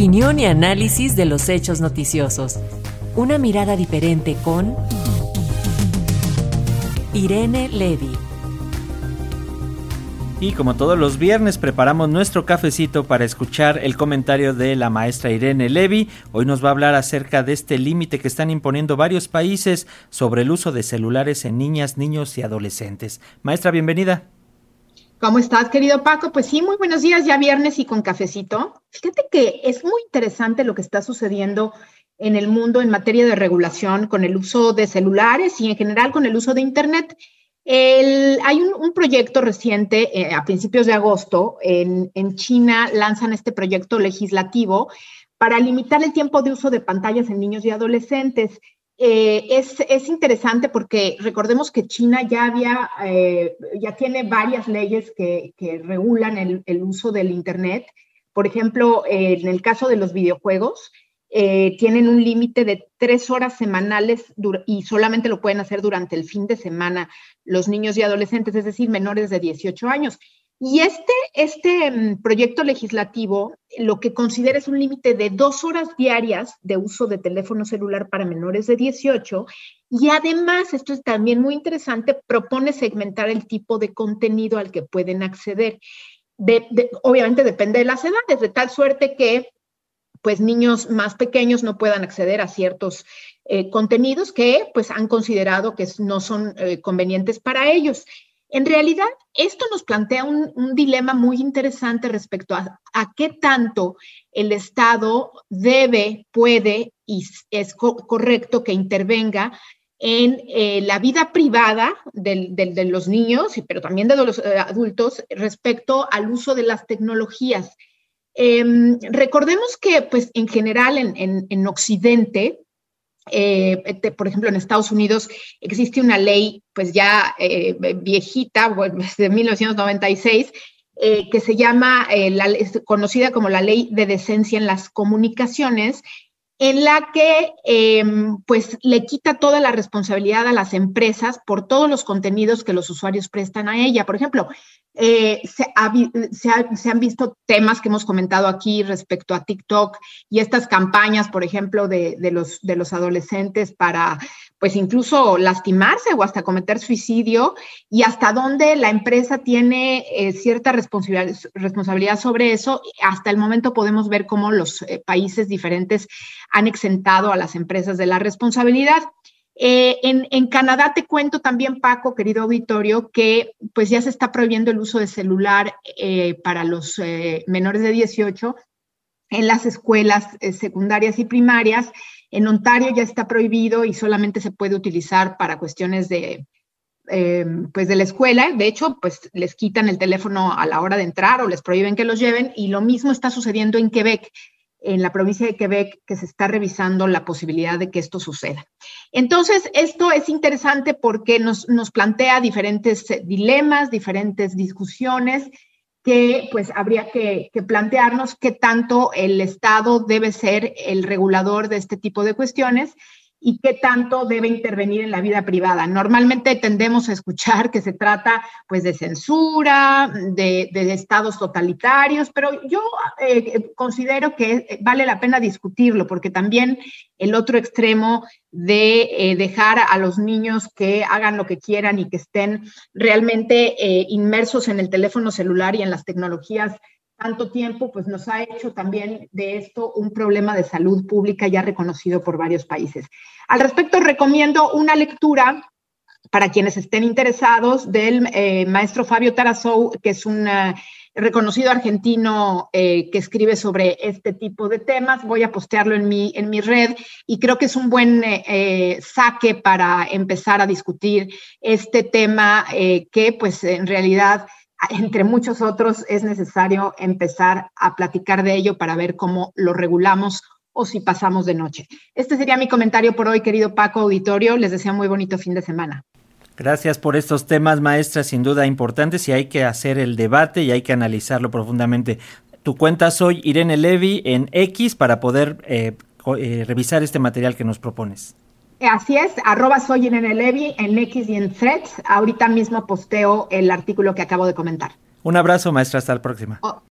Opinión y análisis de los hechos noticiosos. Una mirada diferente con Irene Levy. Y como todos los viernes preparamos nuestro cafecito para escuchar el comentario de la maestra Irene Levy. Hoy nos va a hablar acerca de este límite que están imponiendo varios países sobre el uso de celulares en niñas, niños y adolescentes. Maestra, bienvenida. ¿Cómo estás, querido Paco? Pues sí, muy buenos días, ya viernes y con cafecito. Fíjate que es muy interesante lo que está sucediendo en el mundo en materia de regulación con el uso de celulares y en general con el uso de Internet. hay un, proyecto reciente, eh, a principios de agosto, en, en China lanzan este proyecto legislativo para limitar el tiempo de uso de pantallas en niños y adolescentes. Eh, es, interesante porque recordemos que China ya había, eh, ya tiene varias leyes que, regulan el, uso del Internet. Por ejemplo, en el caso de los videojuegos, eh, tienen un límite de tres horas semanales y solamente lo pueden hacer durante el fin de semana los niños y adolescentes, es decir, menores de 18 años. Y este, este mm, proyecto legislativo lo que considera es un límite de dos horas diarias de uso de teléfono celular para menores de 18 y además, esto es también muy interesante, propone segmentar el tipo de contenido al que pueden acceder. obviamente depende de las edades, de tal suerte que pues niños más pequeños no puedan acceder a ciertos eh, contenidos que pues han considerado que no son eh, convenientes para ellos. En realidad, esto nos plantea un, dilema muy interesante respecto a, qué tanto el Estado debe, puede y es correcto que intervenga en eh, la vida privada de los niños, pero también de los eh, adultos respecto al uso de las tecnologías. Em, recordemos que, pues, en general, en Occidente, eh, por ejemplo, en Estados Unidos existe una ley, pues ya eh, viejita, de 1996, eh, que se llama, la, conocida como la ley de decencia en las comunicaciones, en la que em, pues le quita toda la responsabilidad a las empresas por todos los contenidos que los usuarios prestan a ella. Por ejemplo, eh, se, han visto temas que hemos comentado aquí respecto a TikTok y estas campañas, por ejemplo, de, los, de los adolescentes para, pues incluso lastimarse o hasta cometer suicidio y hasta dónde la empresa tiene eh, cierta responsabilidad, sobre eso. Hasta el momento podemos ver cómo los eh, países diferentes han exentado a las empresas de la responsabilidad. Eh, en, Canadá te cuento también, Paco, querido auditorio, que pues ya se está prohibiendo el uso de celular para los menores de 18 en las escuelas secundarias y primarias. En Ontario ya está prohibido y solamente se puede utilizar para cuestiones de, pues de la escuela. De hecho, pues les quitan el teléfono a la hora de entrar o les prohíben que los lleven. Y lo mismo está sucediendo en Quebec en la provincia de Quebec que se está revisando la posibilidad de que esto suceda. Entonces, esto es interesante porque nos, plantea diferentes eh, dilemas, diferentes discusiones que pues habría que, que, plantearnos qué tanto el Estado debe ser el regulador de este tipo de cuestiones y qué tanto debe intervenir en la vida privada. Normalmente tendemos a escuchar que se trata pues de censura, de, estados totalitarios, pero yo eh, considero que vale la pena discutirlo porque también el otro extremo de eh, dejar a los niños que hagan lo que quieran y que estén realmente eh, inmersos en el teléfono celular y en las tecnologías tanto tiempo, pues nos ha hecho también de esto un problema de salud pública ya reconocido por varios países. Al respecto, recomiendo una lectura para quienes estén interesados del eh, maestro Fabio Tarazou, que es un eh, reconocido argentino eh, que escribe sobre este tipo de temas. Voy a postearlo en mi, en mi red y creo que es un buen saque para empezar a discutir este tema que pues en realidad entre muchos otros, es necesario empezar a platicar de ello para ver cómo lo regulamos o si pasamos de noche. Este sería mi comentario por hoy, querido Paco Auditorio. Les deseo muy bonito fin de semana. Gracias por estos temas, maestra, sin duda importantes y hay que hacer el debate y hay que analizarlo profundamente. Tu cuenta soy Irene Levy en X para poder eh, eh, revisar este material que nos propones. Así es, arroba soy en Levi en X y en Threads. Ahorita mismo posteo el artículo que acabo de comentar. Un abrazo, maestra. Hasta la próxima.